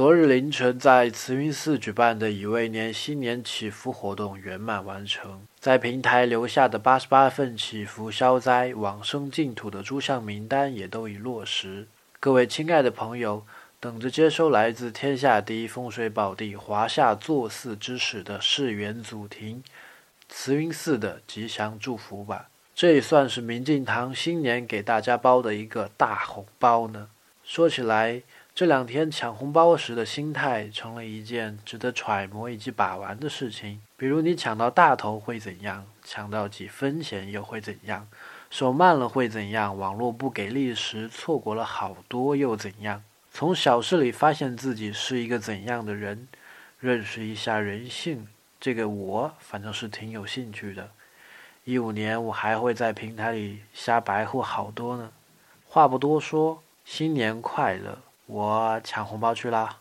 昨日凌晨，在慈云寺举办的乙未年新年祈福活动圆满完成。在平台留下的八十八份祈福消灾、往生净土的诸项名单也都已落实。各位亲爱的朋友，等着接收来自天下第一风水宝地华夏坐寺之始的世元祖庭慈云寺的吉祥祝福吧。这也算是明镜堂新年给大家包的一个大红包呢。说起来，这两天抢红包时的心态成了一件值得揣摩以及把玩的事情。比如你抢到大头会怎样？抢到几分钱又会怎样？手慢了会怎样？网络不给力时错过了好多又怎样？从小事里发现自己是一个怎样的人，认识一下人性，这个我反正是挺有兴趣的。一五年我还会在平台里瞎白活好多呢。话不多说，新年快乐！我抢红包去了！